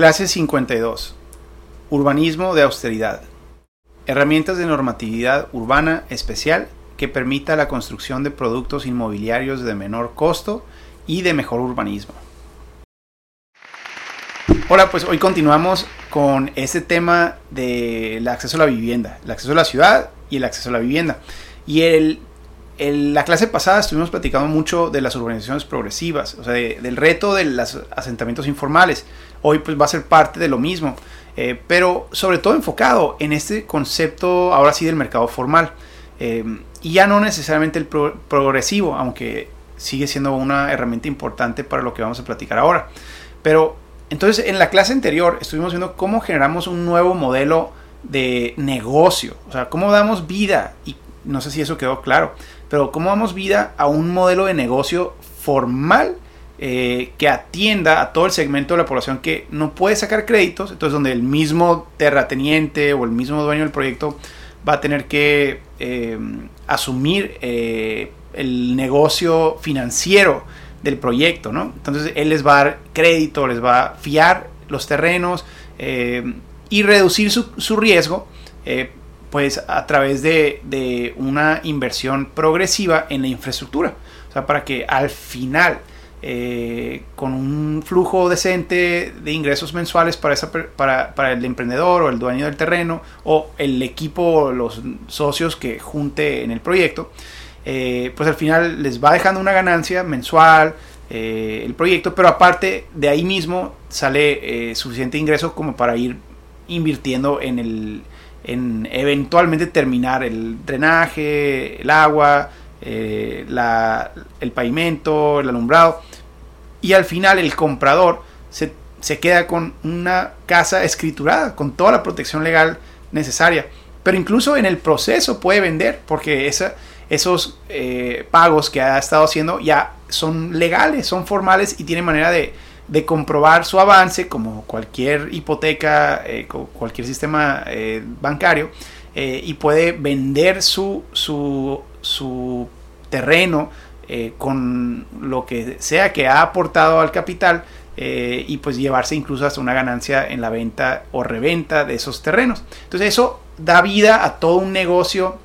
Clase 52. Urbanismo de austeridad. Herramientas de normatividad urbana especial que permita la construcción de productos inmobiliarios de menor costo y de mejor urbanismo. Hola, pues hoy continuamos con este tema del acceso a la vivienda, el acceso a la ciudad y el acceso a la vivienda. Y el la clase pasada estuvimos platicando mucho de las urbanizaciones progresivas, o sea, del reto de los asentamientos informales. Hoy pues va a ser parte de lo mismo, eh, pero sobre todo enfocado en este concepto ahora sí del mercado formal. Eh, y ya no necesariamente el progresivo, aunque sigue siendo una herramienta importante para lo que vamos a platicar ahora. Pero entonces en la clase anterior estuvimos viendo cómo generamos un nuevo modelo de negocio, o sea, cómo damos vida y no sé si eso quedó claro, pero cómo damos vida a un modelo de negocio formal eh, que atienda a todo el segmento de la población que no puede sacar créditos, entonces donde el mismo terrateniente o el mismo dueño del proyecto va a tener que eh, asumir eh, el negocio financiero del proyecto, ¿no? Entonces él les va a dar crédito, les va a fiar los terrenos y reducir su, su riesgo pues a través de, una inversión progresiva en la infraestructura. O sea, para que al final, eh, con un flujo decente de ingresos mensuales para, esa, para, para, el emprendedor o el dueño del terreno o el equipo o los socios que junte en el proyecto, eh, pues al final les va dejando una ganancia mensual eh, el proyecto, pero aparte de ahí mismo sale suficiente ingreso como para ir invirtiendo en el, en eventualmente terminar el drenaje, el agua, eh, el pavimento, el alumbrado. Y al final el comprador se, queda con una casa escriturada, con toda la protección legal necesaria. Pero incluso en el proceso puede vender, porque esos eh, pagos que ha estado haciendo ya son legales, son formales y tiene manera de, de comprobar su avance, como cualquier hipoteca, eh, cualquier sistema eh, bancario, y puede vender su, su, su terreno con lo que sea que ha aportado al capital y pues llevarse incluso hasta una ganancia en la venta o reventa de esos terrenos. Entonces eso da vida a todo un negocio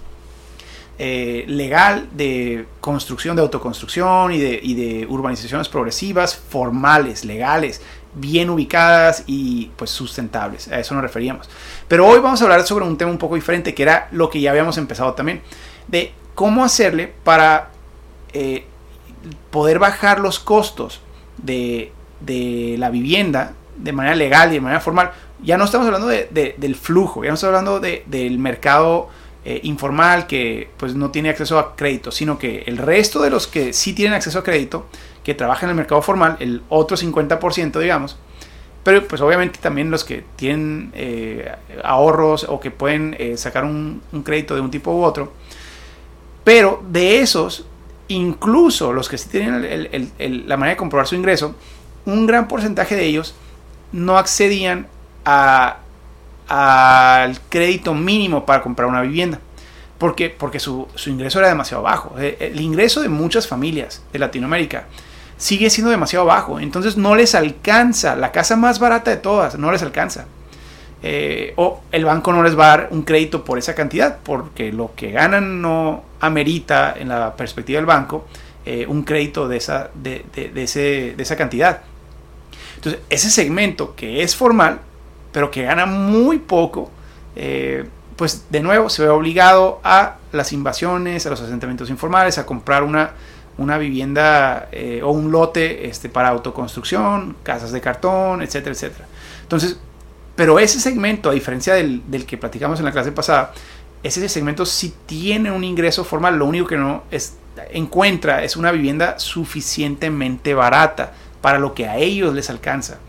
eh, legal de construcción, de autoconstrucción y de, y de, urbanizaciones progresivas, formales, legales, bien ubicadas y pues sustentables. A eso nos referíamos. Pero hoy vamos a hablar sobre un tema un poco diferente, que era lo que ya habíamos empezado también, de cómo hacerle para eh, poder bajar los costos de, de, la vivienda de manera legal y de manera formal. Ya no estamos hablando de, del flujo, ya no estamos hablando del mercado eh, informal que pues no tiene acceso a crédito, sino que el resto de los que sí tienen acceso a crédito, que trabajan en el mercado formal, el otro 50% digamos, pero pues obviamente también los que tienen eh, ahorros o que pueden sacar un, crédito de un tipo u otro, pero de esos, incluso los que sí tienen la manera de comprobar su ingreso, un gran porcentaje de ellos no accedían al crédito mínimo para comprar una vivienda. ¿Por Porque su, ingreso era demasiado bajo. Eh, el ingreso de muchas familias de Latinoamérica sigue siendo demasiado bajo. Entonces no les alcanza. La casa más barata de todas no les alcanza. Eh, o el banco no les va a dar un crédito por esa cantidad. Porque lo que ganan no amerita en la perspectiva del banco eh, un crédito de esa, de, ese, de esa cantidad. Entonces ese segmento que es formal pero que gana muy poco, eh, pues de nuevo se ve obligado a las invasiones, a los asentamientos informales, a comprar una, una vivienda eh, o un lote este, para autoconstrucción, casas de cartón, etcétera, etcétera. Entonces, pero ese segmento, a diferencia del, del, que platicamos en la clase pasada, ese segmento sí tiene un ingreso formal, lo único que no es, encuentra es una vivienda suficientemente barata para lo que a ellos les alcanza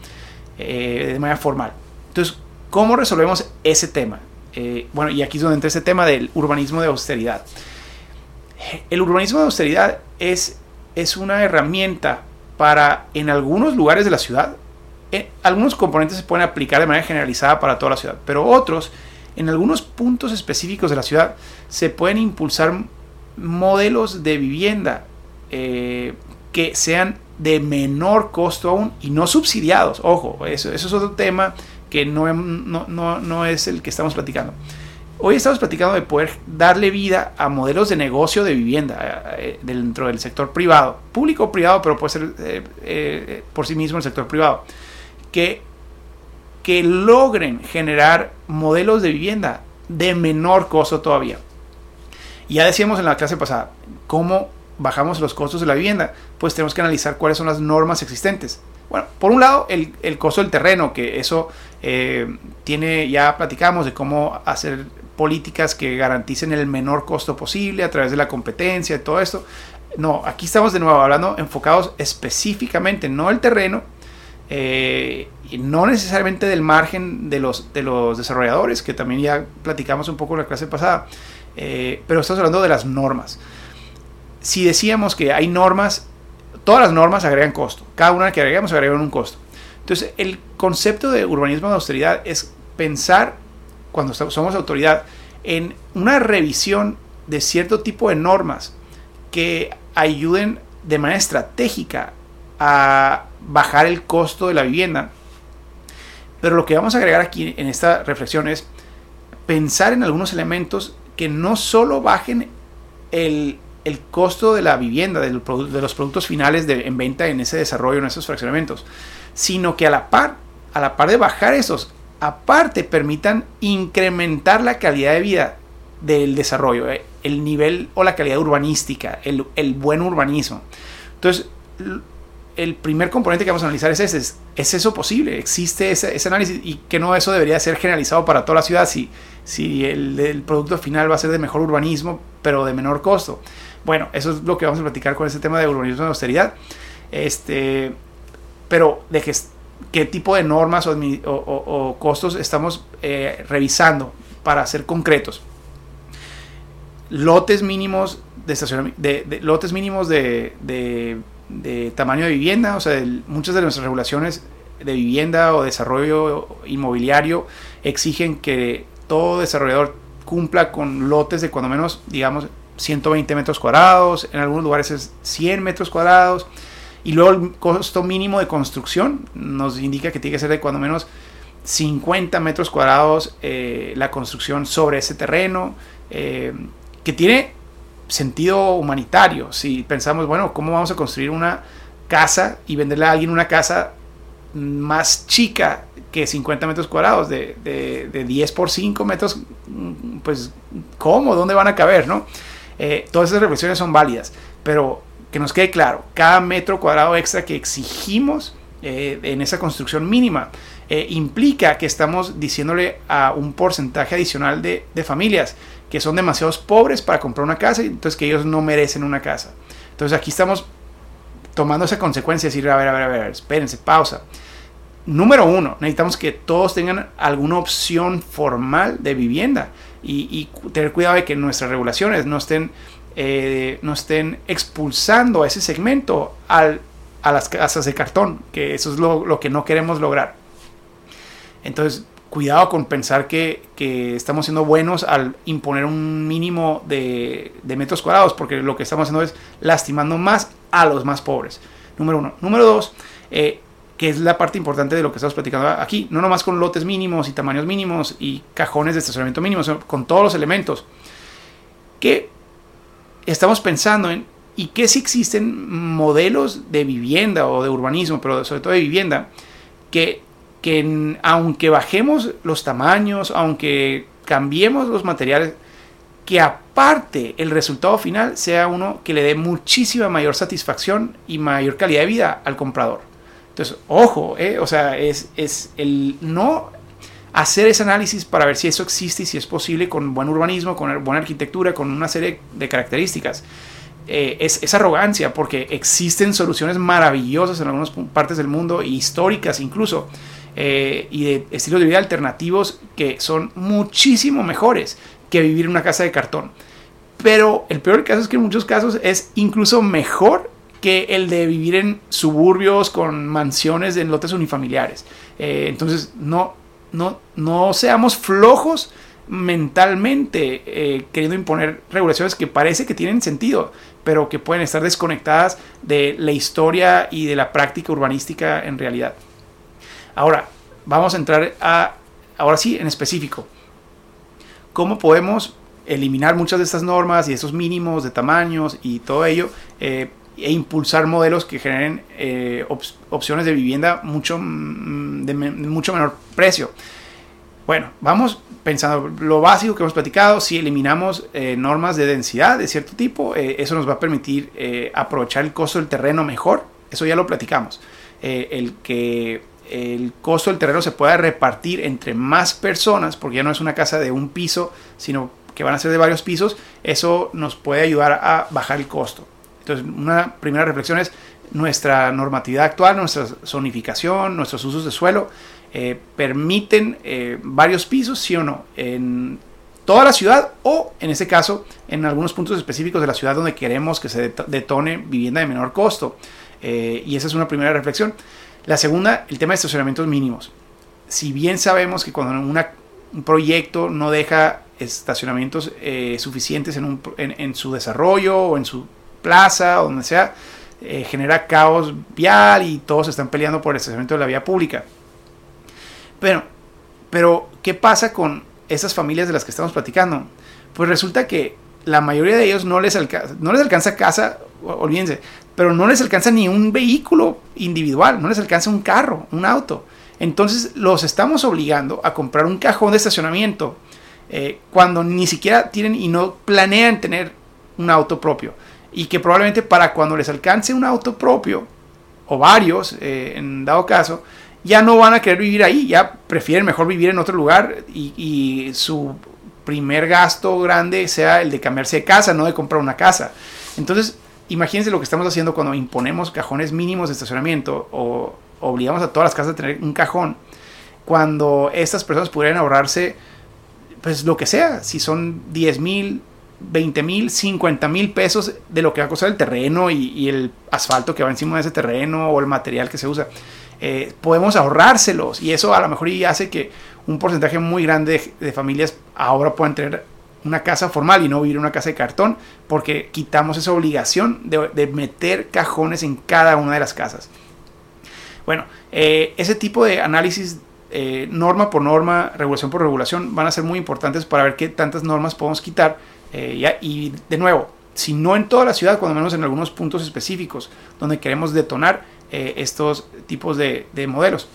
eh, de manera formal. Entonces, ¿cómo resolvemos ese tema? Eh, bueno, y aquí es donde entra ese tema del urbanismo de austeridad. El urbanismo de austeridad es, es una herramienta para, en algunos lugares de la ciudad, eh, algunos componentes se pueden aplicar de manera generalizada para toda la ciudad, pero otros, en algunos puntos específicos de la ciudad, se pueden impulsar modelos de vivienda eh, que sean de menor costo aún y no subsidiados. Ojo, eso, es otro tema que no, no, no, no es el que estamos platicando. Hoy estamos platicando de poder darle vida a modelos de negocio de vivienda eh, dentro del sector privado, público o privado, pero puede ser eh, eh, por sí mismo el sector privado, que, que logren generar modelos de vivienda de menor costo todavía. Ya decíamos en la clase pasada, ¿cómo bajamos los costos de la vivienda? Pues tenemos que analizar cuáles son las normas existentes. Bueno, por un lado, el, costo del terreno, que eso tiene, ya platicamos de cómo hacer políticas que garanticen el menor costo posible a través de la competencia y todo esto. No, aquí estamos de nuevo hablando enfocados específicamente, no el terreno, eh, y no necesariamente del margen de los, de los desarrolladores, que también ya platicamos un poco en la clase pasada, eh, pero estamos hablando de las normas. Si decíamos que hay normas, todas las normas agregan costo, cada una que agregamos agrega un costo. Entonces, el concepto de urbanismo de austeridad es pensar cuando somos autoridad, en una revisión de cierto tipo de normas que ayuden de manera estratégica a bajar el costo de la vivienda. Pero lo que vamos a agregar aquí en esta reflexión es pensar en algunos elementos que no solo bajen el, costo de la vivienda, de los productos finales en venta en ese desarrollo, en esos fraccionamientos, sino que a la par, a la par de bajar esos, aparte permitan incrementar la calidad de vida del desarrollo, eh, el nivel o la calidad urbanística, el, buen urbanismo. Entonces, el primer componente que vamos a analizar es ese. ¿Es, eso posible? ¿Existe ese, análisis? Y que no eso debería ser generalizado para toda la ciudad si, si el, producto final va a ser de mejor urbanismo, pero de menor costo. Bueno, eso es lo que vamos a platicar con este tema de urbanismo de austeridad. Este, pero de, qué tipo de normas o, costos estamos eh, revisando para ser concretos. Lotes mínimos de, de, lotes mínimos de, tamaño de vivienda, o sea, muchas de nuestras regulaciones de vivienda o desarrollo inmobiliario exigen que todo desarrollador cumpla con lotes de cuando menos, digamos, 120 metros cuadrados, en algunos lugares es 100 metros cuadrados, y luego el costo mínimo de construcción nos indica que tiene que ser de cuando menos 50 metros cuadrados eh, la construcción sobre ese terreno, eh, que tiene sentido humanitario. Si pensamos, bueno, ¿cómo vamos a construir una casa y venderle a alguien una casa más chica que 50 metros cuadrados, de, de, 10 por 5 metros, pues, ¿cómo? ¿Dónde van a caber? ¿no? Eh, todas esas reflexiones son válidas, pero que nos quede claro, cada metro cuadrado extra que exigimos eh, en esa construcción mínima eh, implica que estamos diciéndole a un porcentaje adicional de, familias que son demasiado pobres para comprar una casa y entonces que ellos no merecen una casa. Entonces aquí estamos tomando esa consecuencia decir, a ver, a ver, a ver, espérense, pausa. Número uno, necesitamos que todos tengan alguna opción formal de vivienda y, y tener cuidado de que nuestras regulaciones no estén eh, no estén expulsando a ese segmento al, a las casas de cartón, que eso es lo, que no queremos lograr. Entonces, cuidado con pensar que, estamos siendo buenos al imponer un mínimo de, metros cuadrados, porque lo que estamos haciendo es lastimando más a los más pobres. Número uno. Número dos, eh, que es la parte importante de lo que estamos platicando aquí, no nomás con lotes mínimos y tamaños mínimos y cajones de estacionamiento mínimos, con todos los elementos. Que estamos pensando en, ¿y qué si existen modelos de vivienda o de urbanismo, pero sobre todo de vivienda, que, que aunque bajemos los tamaños, aunque cambiemos los materiales, que aparte el resultado final sea uno que le dé muchísima mayor satisfacción y mayor calidad de vida al comprador. Entonces, ojo, eh, o sea, es, es el no hacer ese análisis para ver si eso existe y si es posible con buen urbanismo, con buena arquitectura, con una serie de características. Eh, es, arrogancia porque existen soluciones maravillosas en algunas partes del mundo, históricas incluso, eh, y de estilos de vida alternativos que son muchísimo mejores que vivir en una casa de cartón. Pero el peor caso es que en muchos casos es incluso mejor que el de vivir en suburbios con mansiones en lotes unifamiliares. Eh, entonces, no, no, no seamos flojos mentalmente eh, queriendo imponer regulaciones que parece que tienen sentido, pero que pueden estar desconectadas de la historia y de la práctica urbanística en realidad. Ahora, vamos a entrar a, ahora sí, en específico. ¿Cómo podemos eliminar muchas de estas normas y esos mínimos de tamaños y todo ello eh, e impulsar modelos que generen eh, opciones de vivienda mucho, mm, de mucho menor precio? Bueno, vamos pensando lo básico que hemos platicado, si eliminamos eh, normas de densidad de cierto tipo, eso nos va a permitir aprovechar el costo del terreno mejor, eso ya lo platicamos, el que el costo del terreno se pueda repartir entre más personas, porque ya no es una casa de un piso, sino que van a ser de varios pisos, eso nos puede ayudar a bajar el costo. Entonces, una primera reflexión es nuestra normatividad actual, nuestra zonificación, nuestros usos de suelo, eh, permiten eh, varios pisos, sí o no, en toda la ciudad o en este caso en algunos puntos específicos de la ciudad donde queremos que se detone vivienda de menor costo. Eh, y esa es una primera reflexión. La segunda, el tema de estacionamientos mínimos. Si bien sabemos que cuando un proyecto no deja estacionamientos suficientes en, en, su desarrollo o en su plaza o donde sea, genera caos vial y todos están peleando por el estacionamiento de la vía pública. Pero, pero, ¿qué pasa con esas familias de las que estamos platicando? Pues resulta que la mayoría de ellos no les, no les alcanza casa, olvídense, pero no les alcanza ni un vehículo individual, no les alcanza un carro, un auto. Entonces los estamos obligando a comprar un cajón de estacionamiento eh, cuando ni siquiera tienen y no planean tener un auto propio. Y que probablemente para cuando les alcance un auto propio, o varios, eh, en dado caso, ya no van a querer vivir ahí, ya prefieren mejor vivir en otro lugar y, su primer gasto grande sea el de cambiarse de casa, no de comprar una casa. Entonces, imagínense lo que estamos haciendo cuando imponemos cajones mínimos de estacionamiento o obligamos a todas las casas a tener un cajón, cuando estas personas pudieran ahorrarse, pues lo que sea, si son 10 mil, 20 mil, 50 mil pesos de lo que va a costar el terreno y, el asfalto que va encima de ese terreno o el material que se usa. Eh, podemos ahorrárselos y eso a lo mejor hace que un porcentaje muy grande de, familias ahora puedan tener una casa formal y no vivir en una casa de cartón porque quitamos esa obligación de, meter cajones en cada una de las casas. Bueno, eh, ese tipo de análisis eh, norma por norma, regulación por regulación van a ser muy importantes para ver qué tantas normas podemos quitar. y de nuevo, si no en toda la ciudad, cuando menos en algunos puntos específicos donde queremos detonar, eh, estos tipos de, modelos.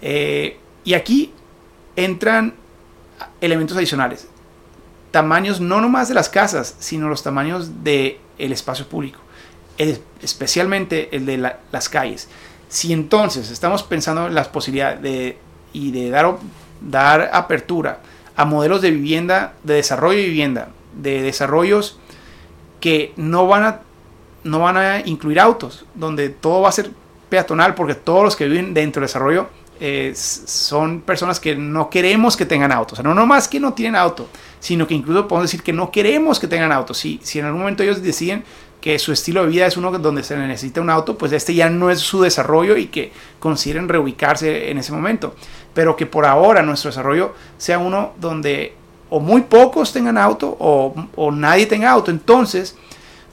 Eh, y aquí entran elementos adicionales. Tamaños no nomás de las casas, sino los tamaños del el espacio público, especialmente el de las calles. Si entonces estamos pensando en las posibilidades de, y de dar, dar apertura a modelos de vivienda, de desarrollo de vivienda, de desarrollos que no van a no van a incluir autos, donde todo va a ser peatonal, porque todos los que viven dentro del desarrollo eh, son personas que no queremos que tengan autos. O no nomás que no tienen auto, sino que incluso podemos decir que no queremos que tengan autos. Si, si en algún momento ellos deciden que su estilo de vida es uno donde se necesita un auto, pues este ya no es su desarrollo y que consideren reubicarse en ese momento. Pero que por ahora nuestro desarrollo sea uno donde o muy pocos tengan auto o, o nadie tenga auto. Entonces,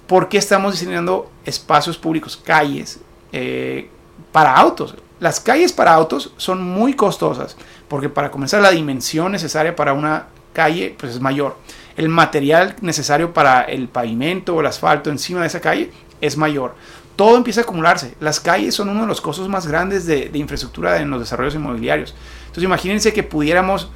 ¿por qué estamos diseñando espacios públicos, calles eh, para autos? Las calles para autos son muy costosas, porque para comenzar la dimensión necesaria para una calle pues es mayor. El material necesario para el pavimento o el asfalto encima de esa calle es mayor. Todo empieza a acumularse. Las calles son uno de los costos más grandes de, de infraestructura en los desarrollos inmobiliarios. Entonces imagínense que pudiéramos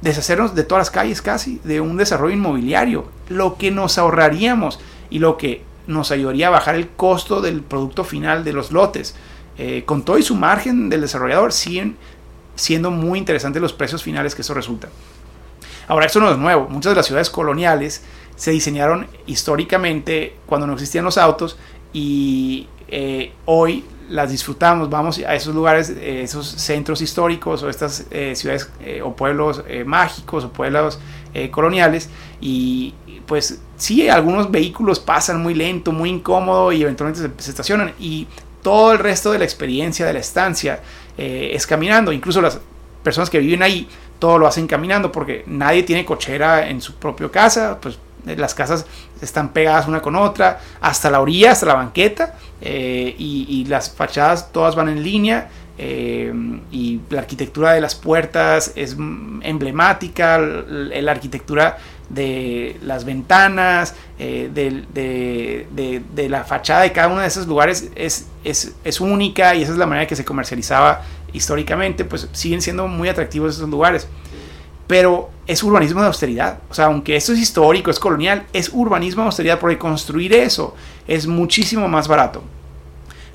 deshacernos de todas las calles casi, de un desarrollo inmobiliario. Lo que nos ahorraríamos y lo que nos ayudaría a bajar el costo del producto final de los lotes. Eh, con todo y su margen del desarrollador, siguen siendo muy interesantes los precios finales que eso resulta. Ahora, esto no es nuevo. Muchas de las ciudades coloniales se diseñaron históricamente cuando no existían los autos y eh, hoy las disfrutamos, vamos a esos lugares, eh, esos centros históricos o estas ciudades o pueblos mágicos o pueblos coloniales y pues sí, algunos vehículos pasan muy lento, muy incómodo y eventualmente se, estacionan y todo el resto de la experiencia de la estancia eh, es caminando. Incluso las personas que viven ahí todo lo hacen caminando porque nadie tiene cochera en su propia casa, pues las casas están pegadas una con otra, hasta la orilla, hasta la banqueta, eh, y, las fachadas todas van en línea, eh, y la arquitectura de las puertas es emblemática, la, arquitectura de las ventanas, eh, de, la fachada de cada uno de esos lugares es, es, es única y esa es la manera que se comercializaba históricamente, pues siguen siendo muy atractivos esos lugares pero es urbanismo de austeridad. O sea, aunque esto es histórico, es colonial, es urbanismo de austeridad porque construir eso es muchísimo más barato.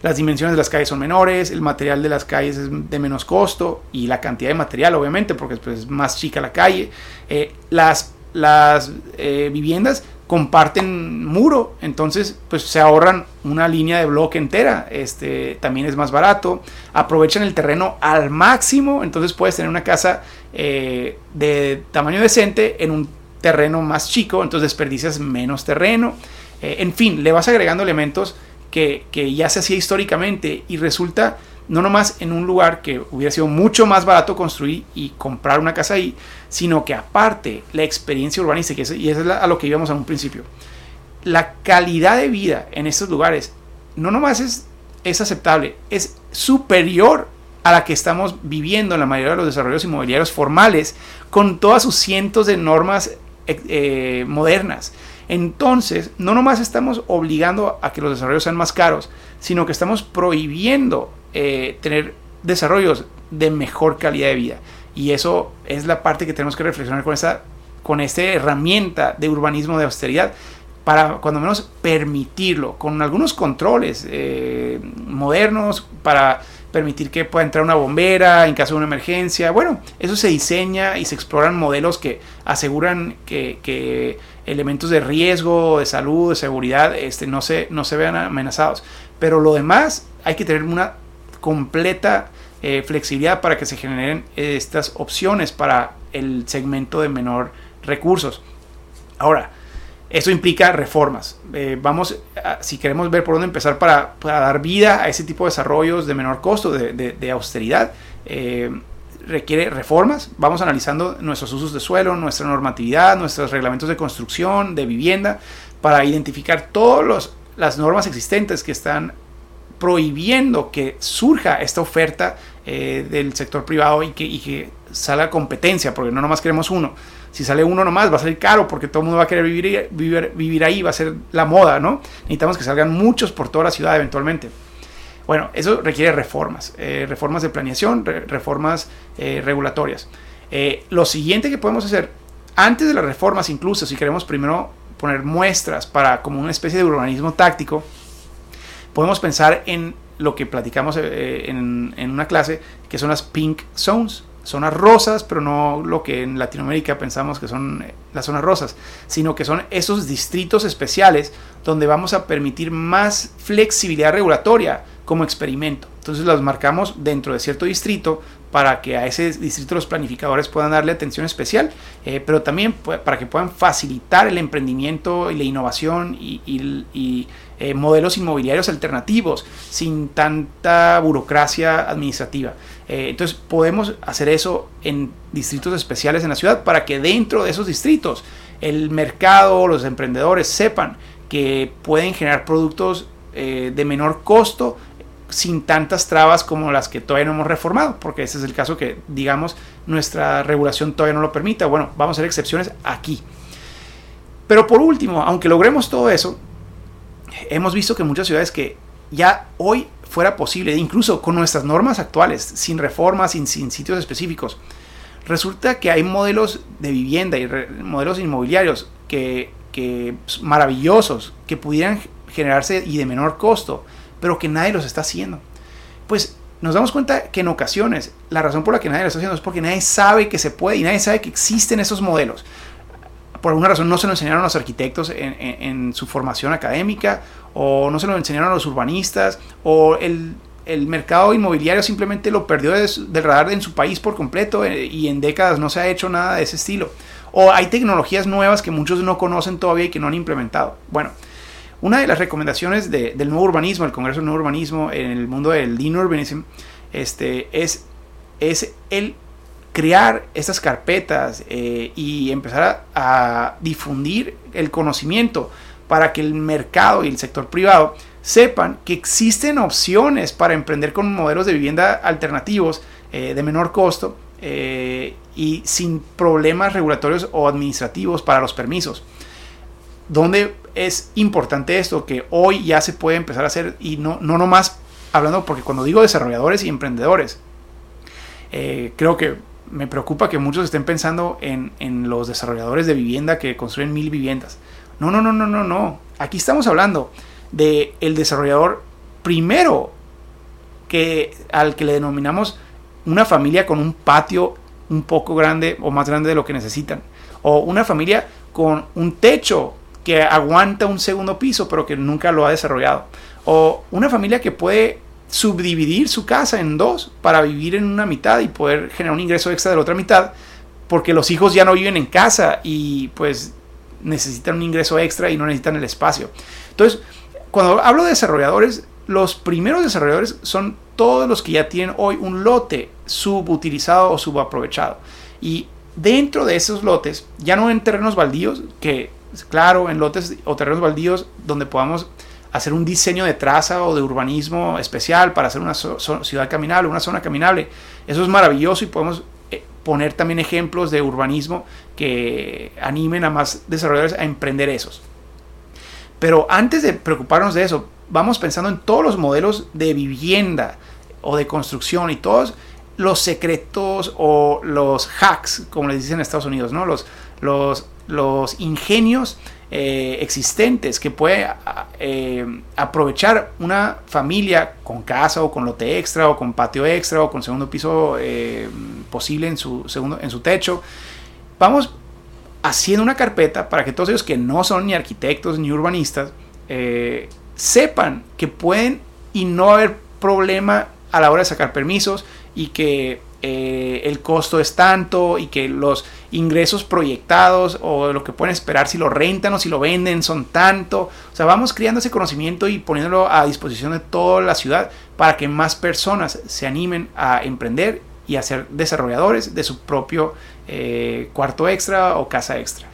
Las dimensiones de las calles son menores, el material de las calles es de menos costo y la cantidad de material, obviamente, porque pues, es más chica la calle. Eh, las las eh, viviendas comparten muro, entonces pues se ahorran una línea de bloque entera, este también es más barato, aprovechan el terreno al máximo, entonces puedes tener una casa eh, de tamaño decente en un terreno más chico, entonces desperdicias menos terreno, eh, en fin, le vas agregando elementos que, que ya se hacía históricamente y resulta no nomás en un lugar que hubiera sido mucho más barato construir y comprar una casa ahí, sino que aparte la experiencia urbanística, y eso es a lo que íbamos a un principio, la calidad de vida en estos lugares no nomás es, es aceptable, es superior a la que estamos viviendo en la mayoría de los desarrollos inmobiliarios formales, con todas sus cientos de normas eh, eh, modernas. Entonces, no nomás estamos obligando a que los desarrollos sean más caros, sino que estamos prohibiendo eh, tener desarrollos de mejor calidad de vida. Y eso es la parte que tenemos que reflexionar con esta, con esta herramienta de urbanismo de austeridad para cuando menos permitirlo, con algunos controles eh, modernos para permitir que pueda entrar una bombera en caso de una emergencia. Bueno, eso se diseña y se exploran modelos que aseguran que, elementos de riesgo, de salud, de seguridad, este, no, se, no se vean amenazados. Pero lo demás hay que tener una completa eh, flexibilidad para que se generen estas opciones para el segmento de menor recursos. Ahora, esto implica reformas. Eh, vamos, si queremos ver por dónde empezar para, dar vida a ese tipo de desarrollos de menor costo, de, austeridad, eh, requiere reformas. Vamos analizando nuestros usos de suelo, nuestra normatividad, nuestros reglamentos de construcción, de vivienda, para identificar todas las normas existentes que están prohibiendo que surja esta oferta eh, del sector privado y que, salga competencia, porque no nomás queremos uno. Si sale uno nomás va a salir caro porque todo el mundo va a querer vivir, vivir, vivir ahí, va a ser la moda, ¿no? Necesitamos que salgan muchos por toda la ciudad eventualmente. Bueno, eso requiere reformas, eh, reformas de planeación, reformas eh, regulatorias. lo siguiente que podemos hacer, antes de las reformas incluso, si queremos primero poner muestras para como una especie de urbanismo táctico, podemos pensar en lo que platicamos eh, en, una clase, que son las pink zones. Zonas rosas, pero no lo que en Latinoamérica pensamos que son eh, las zonas rosas, sino que son esos distritos especiales donde vamos a permitir más flexibilidad regulatoria como experimento. Entonces los marcamos dentro de cierto distrito para que a ese distrito los planificadores puedan darle atención especial, eh, pero también para que puedan facilitar el emprendimiento y la innovación y, eh, modelos inmobiliarios alternativos sin tanta burocracia administrativa. Eh, entonces podemos hacer eso en distritos especiales en la ciudad para que dentro de esos distritos el mercado, los emprendedores sepan que pueden generar productos de menor costo sin tantas trabas como las que todavía no hemos reformado, porque ese es el caso que, digamos, nuestra regulación todavía no lo permita. Bueno, vamos a hacer excepciones aquí. Pero por último, aunque logremos todo eso, hemos visto que muchas ciudades que ya hoy fuera posible, incluso con nuestras normas actuales, sin reformas, sin, sitios específicos, resulta que hay modelos de vivienda y modelos inmobiliarios que, que maravillosos, que pudieran generarse y de menor costo pero que nadie los está haciendo. Pues nos damos cuenta que en ocasiones la razón por la que nadie lo está haciendo es porque nadie sabe que se puede y nadie sabe que existen esos modelos. Por alguna razón no se lo enseñaron a los arquitectos en, su formación académica, o no se lo enseñaron a los urbanistas, o el, mercado inmobiliario simplemente lo perdió del radar en su país por completo eh, y en décadas no se ha hecho nada de ese estilo. O hay tecnologías nuevas que muchos no conocen todavía y que no han implementado. Bueno, una de las recomendaciones del nuevo urbanismo, el Congreso del Nuevo Urbanismo en el mundo del Lean Urbanism, este, es, es el crear estas carpetas eh, y empezar a, difundir el conocimiento para que el mercado y el sector privado sepan que existen opciones para emprender con modelos de vivienda alternativos eh, de menor costo eh, y sin problemas regulatorios o administrativos para los permisos. Donde es importante esto, que hoy ya se puede empezar a hacer y no, no nomás hablando, porque cuando digo desarrolladores y emprendedores, creo que me preocupa que muchos estén pensando en, en, los desarrolladores de vivienda que construyen mil viviendas. No, no, no, no, no, no. Aquí estamos hablando de el desarrollador primero que al que le denominamos una familia con un patio un poco grande o más grande de lo que necesitan o una familia con un techo que aguanta un segundo piso pero que nunca lo ha desarrollado o una familia que puede subdividir su casa en dos para vivir en una mitad y poder generar un ingreso extra de la otra mitad porque los hijos ya no viven en casa y pues necesitan un ingreso extra y no necesitan el espacio. Entonces, cuando hablo de desarrolladores, los primeros desarrolladores son todos los que ya tienen hoy un lote subutilizado o subaprovechado. Y dentro de esos lotes, ya no en terrenos baldíos, que claro, en lotes o terrenos baldíos donde podamos hacer un diseño de traza o de urbanismo especial para hacer una ciudad caminable, una zona caminable. Eso es maravilloso y podemos eh, poner también ejemplos de urbanismo que animen a más desarrolladores a emprender esos. Pero antes de preocuparnos de eso, vamos pensando en todos los modelos de vivienda o de construcción y todos los secretos o los hacks, como les dicen en Estados Unidos, ¿no? Los, los, los ingenios eh, existentes que puede eh, aprovechar una familia con casa o con lote extra o con patio extra o con segundo piso eh, posible en su, segundo, en su techo. Vamos haciendo una carpeta para que todos ellos que no son ni arquitectos ni urbanistas sepan que pueden y no haber problema a la hora de sacar permisos y que eh, el costo es tanto y que los ingresos proyectados o lo que pueden esperar si lo rentan o si lo venden son tanto. O sea, vamos creando ese conocimiento y poniéndolo a disposición de toda la ciudad para que más personas se animen a emprender y a ser desarrolladores de su propio eh, cuarto extra o casa extra.